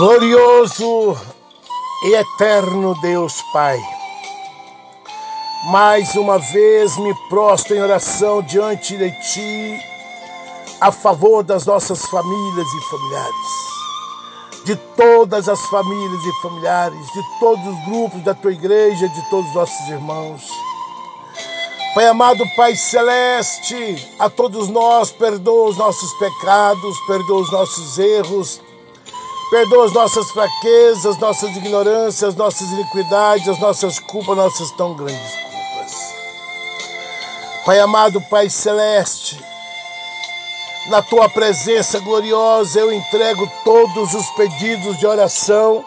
Glorioso e eterno Deus Pai, mais uma vez me prostro em oração diante de Ti, a favor das nossas famílias e familiares, de todas as famílias e familiares, de todos os grupos da Tua igreja, de todos os nossos irmãos. Pai amado, Pai celeste, a todos nós perdoa os nossos pecados, perdoa os nossos erros, Perdoa as nossas fraquezas, nossas ignorâncias, nossas iniquidades, as nossas culpas, nossas tão grandes culpas. Pai amado, Pai celeste, na tua presença gloriosa eu entrego todos os pedidos de oração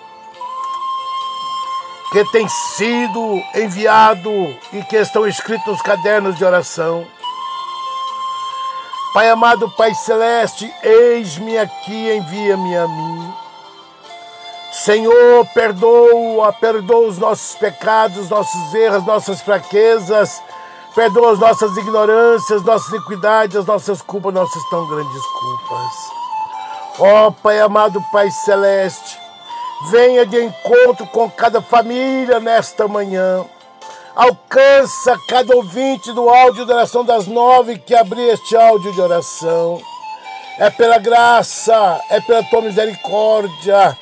que têm sido enviado e que estão escritos nos cadernos de oração. Pai amado, Pai celeste, eis-me aqui, envia-me a mim. Senhor, perdoa, perdoa os nossos pecados, nossos erros, nossas fraquezas, perdoa as nossas ignorâncias, nossas iniquidades, as nossas culpas, nossas tão grandes culpas. Ó oh, Pai amado, Pai celeste, venha de encontro com cada família nesta manhã. Alcança cada ouvinte do áudio de oração das nove que abrir este áudio de oração. É pela graça, é pela tua misericórdia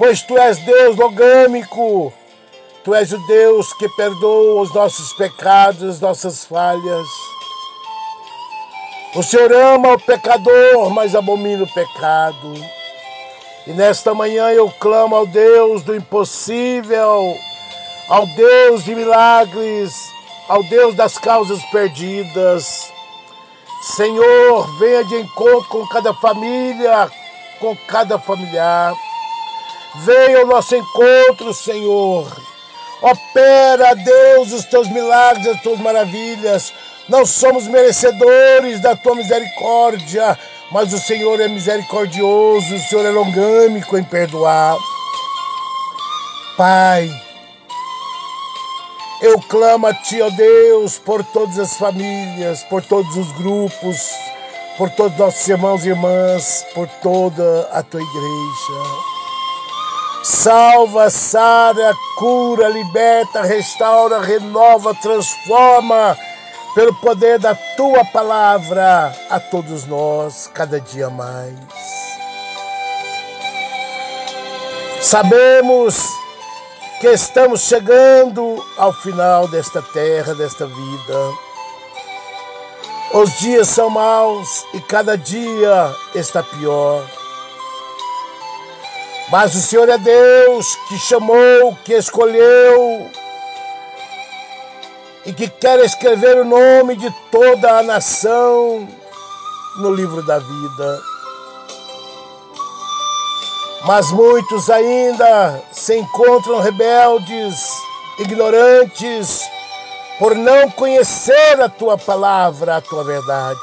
pois tu és Deus logâmico, tu és o Deus que perdoa os nossos pecados, nossas falhas. O Senhor ama o pecador, mas abomina o pecado. E nesta manhã eu clamo ao Deus do impossível, ao Deus de milagres, ao Deus das causas perdidas. Senhor, venha de encontro com cada família, com cada familiar. Venha ao nosso encontro, Senhor. Opera, Deus, os teus milagres, as tuas maravilhas. Não somos merecedores da tua misericórdia, mas o Senhor é misericordioso, o Senhor é longâmico em perdoar. Pai, eu clamo a Ti, ó Deus, por todas as famílias, por todos os grupos, por todos nossos irmãos e irmãs, por toda a Tua igreja. Salva, sara, cura, liberta, restaura, renova, transforma pelo poder da tua palavra a todos nós, cada dia mais. Sabemos que estamos chegando ao final desta terra, desta vida. Os dias são maus e cada dia está pior. Mas o Senhor é Deus que chamou, que escolheu e que quer escrever o nome de toda a nação no livro da vida. Mas muitos ainda se encontram rebeldes, ignorantes, por não conhecer a tua palavra, a tua verdade.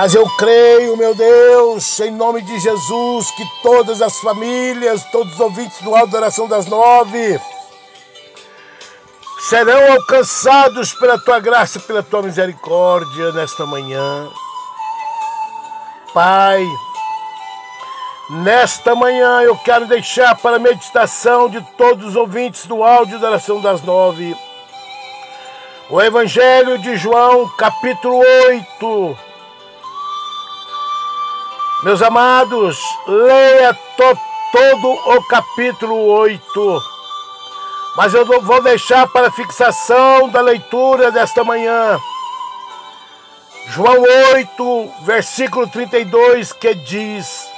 Mas eu creio, meu Deus, em nome de Jesus, que todas as famílias, todos os ouvintes do Alto da Oração das Nove, serão alcançados pela tua graça e pela tua misericórdia nesta manhã. Pai, nesta manhã eu quero deixar para a meditação de todos os ouvintes do áudio da oração das nove o Evangelho de João, capítulo 8 meus amados, leia to, todo o capítulo 8. Mas eu vou deixar para fixação da leitura desta manhã. João 8, versículo 32, que diz: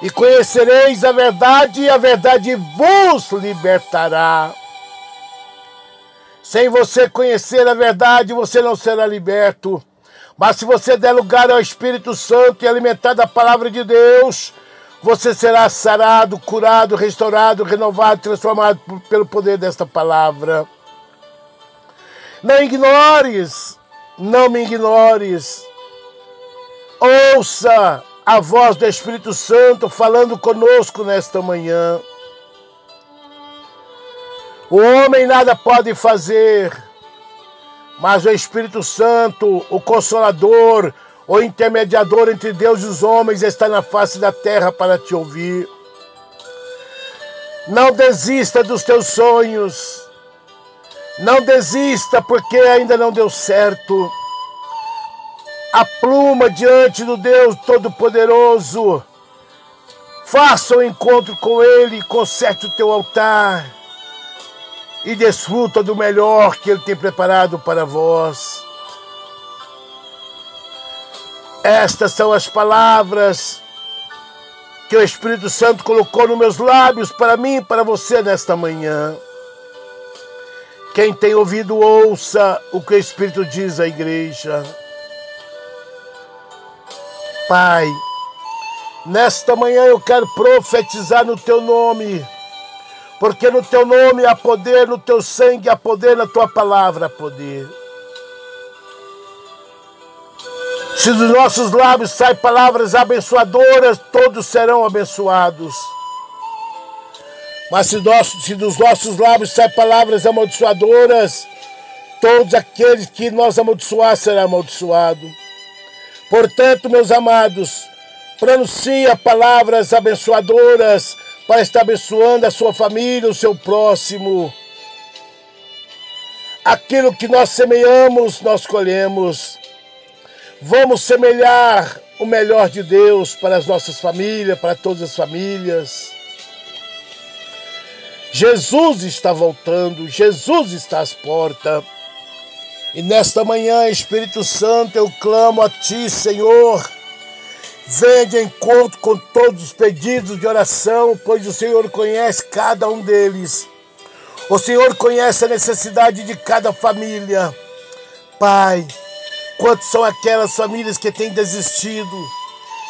E conhecereis a verdade, e a verdade vos libertará. Sem você conhecer a verdade, você não será liberto. Mas se você der lugar ao Espírito Santo e alimentar da palavra de Deus, você será sarado, curado, restaurado, renovado, transformado pelo poder desta palavra. Não ignores, não me ignores. Ouça a voz do Espírito Santo falando conosco nesta manhã. O homem nada pode fazer mas o Espírito Santo, o Consolador, o intermediador entre Deus e os homens, está na face da terra para te ouvir. Não desista dos teus sonhos. Não desista porque ainda não deu certo. A pluma diante do Deus Todo-Poderoso. Faça o um encontro com Ele, conserte o teu altar e desfruta do melhor que Ele tem preparado para vós. Estas são as palavras que o Espírito Santo colocou nos meus lábios para mim e para você nesta manhã. Quem tem ouvido, ouça o que o Espírito diz à igreja. Pai, nesta manhã eu quero profetizar no teu nome, porque no teu nome há poder, no teu sangue há poder, na tua palavra há poder. Se dos nossos lábios saem palavras abençoadoras, todos serão abençoados. Mas se, se dos nossos lábios saem palavras amaldiçoadoras, todos aqueles que nós amaldiçoar serão amaldiçoados. Portanto, meus amados, pronuncia palavras abençoadoras para estar abençoando a sua família, o seu próximo. Aquilo que nós semeamos, nós colhemos. Vamos semelhar o melhor de Deus para as nossas famílias, para todas as famílias. Jesus está voltando, Jesus está às portas. E nesta manhã, Espírito Santo, eu clamo a Ti, Senhor. Venha de encontro com todos os pedidos de oração, pois o Senhor conhece cada um deles. O Senhor conhece a necessidade de cada família. Pai, quantas são aquelas famílias que têm desistido,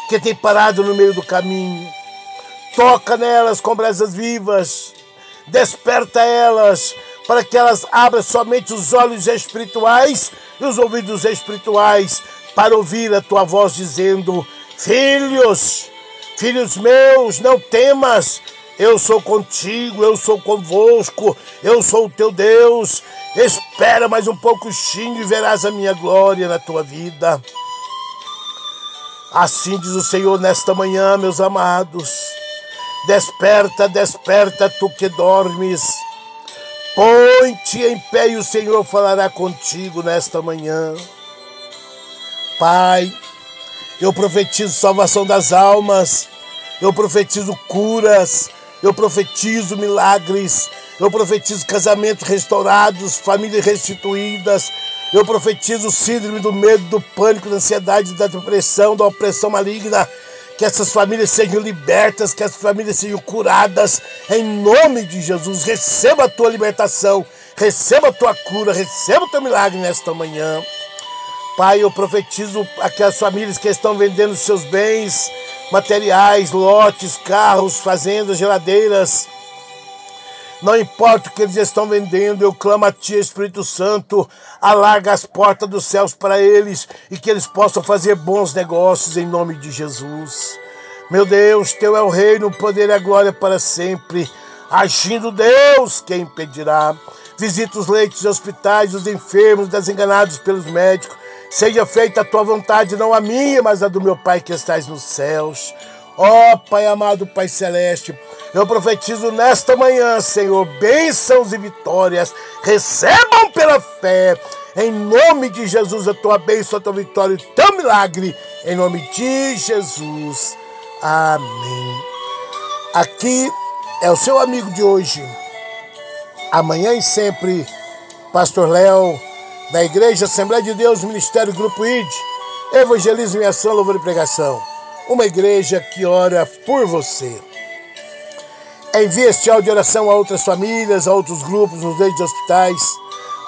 que têm parado no meio do caminho? Toca nelas com brasas vivas Desperta elas para que elas abram somente os olhos espirituais e os ouvidos espirituais para ouvir a tua voz dizendo: Filhos, filhos meus, não temas, eu sou contigo, eu sou convosco, eu sou o teu Deus. Espera mais um pouquinho e verás a minha glória na tua vida. Assim diz o Senhor nesta manhã, meus amados. Desperta, desperta, tu que dormes. Põe-te em pé e o Senhor falará contigo nesta manhã. Pai, eu profetizo salvação das almas, eu profetizo curas, eu profetizo milagres, eu profetizo casamentos restaurados, famílias restituídas, eu profetizo síndrome do medo, do pânico, da ansiedade, da depressão, da opressão maligna. Que essas famílias sejam libertas, que essas famílias sejam curadas, em nome de Jesus. Receba a tua libertação, receba a tua cura, receba o teu milagre nesta manhã. Pai, eu profetizo aquelas famílias que estão vendendo seus bens materiais, lotes, carros, fazendas, geladeiras, não importa o que eles estão vendendo, eu clamo a Ti, Espírito Santo, alarga as portas dos céus para eles e que eles possam fazer bons negócios em nome de Jesus. Meu Deus, Teu é o reino, o poder e a glória para sempre. Agindo Deus, quem impedirá? Visita os leitos e hospitais, os enfermos, desenganados pelos médicos. Seja feita a tua vontade, não a minha, mas a do meu Pai que estás nos céus. Ó oh, Pai amado, Pai celeste, eu profetizo nesta manhã, Senhor, bênçãos e vitórias. Recebam pela fé, em nome de Jesus, a tua bênção, a tua vitória, o teu milagre, em nome de Jesus. Amém. Aqui é o seu amigo de hoje, amanhã e sempre, Pastor Léo, da Igreja Assembleia de Deus, Ministério Grupo ID, Evangelismo e Ação, Louvor e Pregação. Uma igreja que ora por você. Envie este áudio de oração a outras famílias, a outros grupos, nos leitos de hospitais,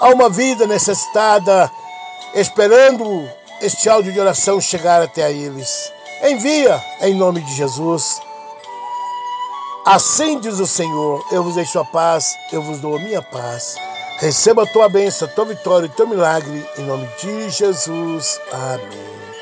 a uma vida necessitada, esperando este áudio de oração chegar até eles. Envia em nome de Jesus. Assim diz o Senhor: Eu vos deixo a paz, eu vos dou a minha paz. Receba a tua bênção, a tua vitória e teu milagre, em nome de Jesus. Amém.